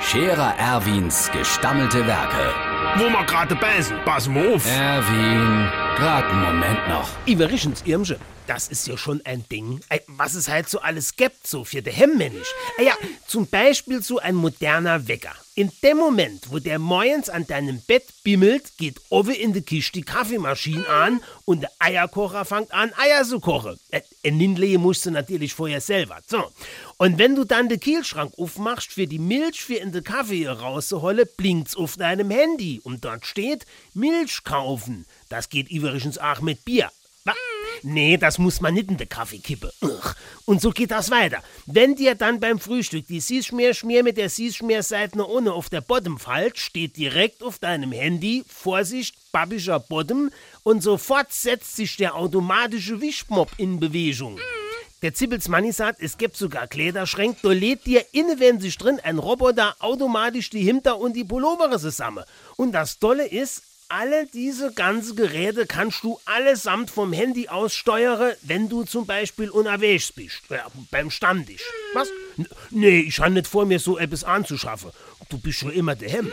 Scherer Erwins gestammelte Werke. wo wir gerade beißen, pass mal auf. Erwin, grad einen Moment noch. Iverichens Irmsche, das ist ja schon ein Ding. Ey, was es halt so alles gibt, so für den Hemmmensch. Ey, ja, zum Beispiel so ein moderner Wecker. In dem Moment, wo der morgens an deinem Bett bimmelt, geht oben in der Kiste die Kaffeemaschine an und der Eierkocher fängt an, Eier zu kochen. Äh, Ein Nindle musst du natürlich vorher selber. So. Und wenn du dann den Kühlschrank aufmachst, für die Milch für in den Kaffee rauszuholen, blinkt's auf deinem Handy und dort steht Milch kaufen. Das geht übrigens auch mit Bier. Nee, das muss man nicht in den Kaffee kippen. Und so geht das weiter. Wenn dir dann beim Frühstück die Süßschmier-Schmier mit der Süßschmierseite ohne auf der Bottom fällt, steht direkt auf deinem Handy Vorsicht, babischer Bottom und sofort setzt sich der automatische Wischmob in Bewegung. Der Zippels Manni sagt, es gibt sogar Kleiderschränke, da lädt dir inne, wenn sich drin ein Roboter automatisch die Hemder und die Pullovere zusammen. Und das Tolle ist, alle diese ganzen Geräte kannst du allesamt vom Handy aus steuern, wenn du zum Beispiel unterwegs bist, ja, beim Stammtisch. Was? Nee, ich habe nicht vor, mir so etwas anzuschaffen. Du bist schon immer daheim.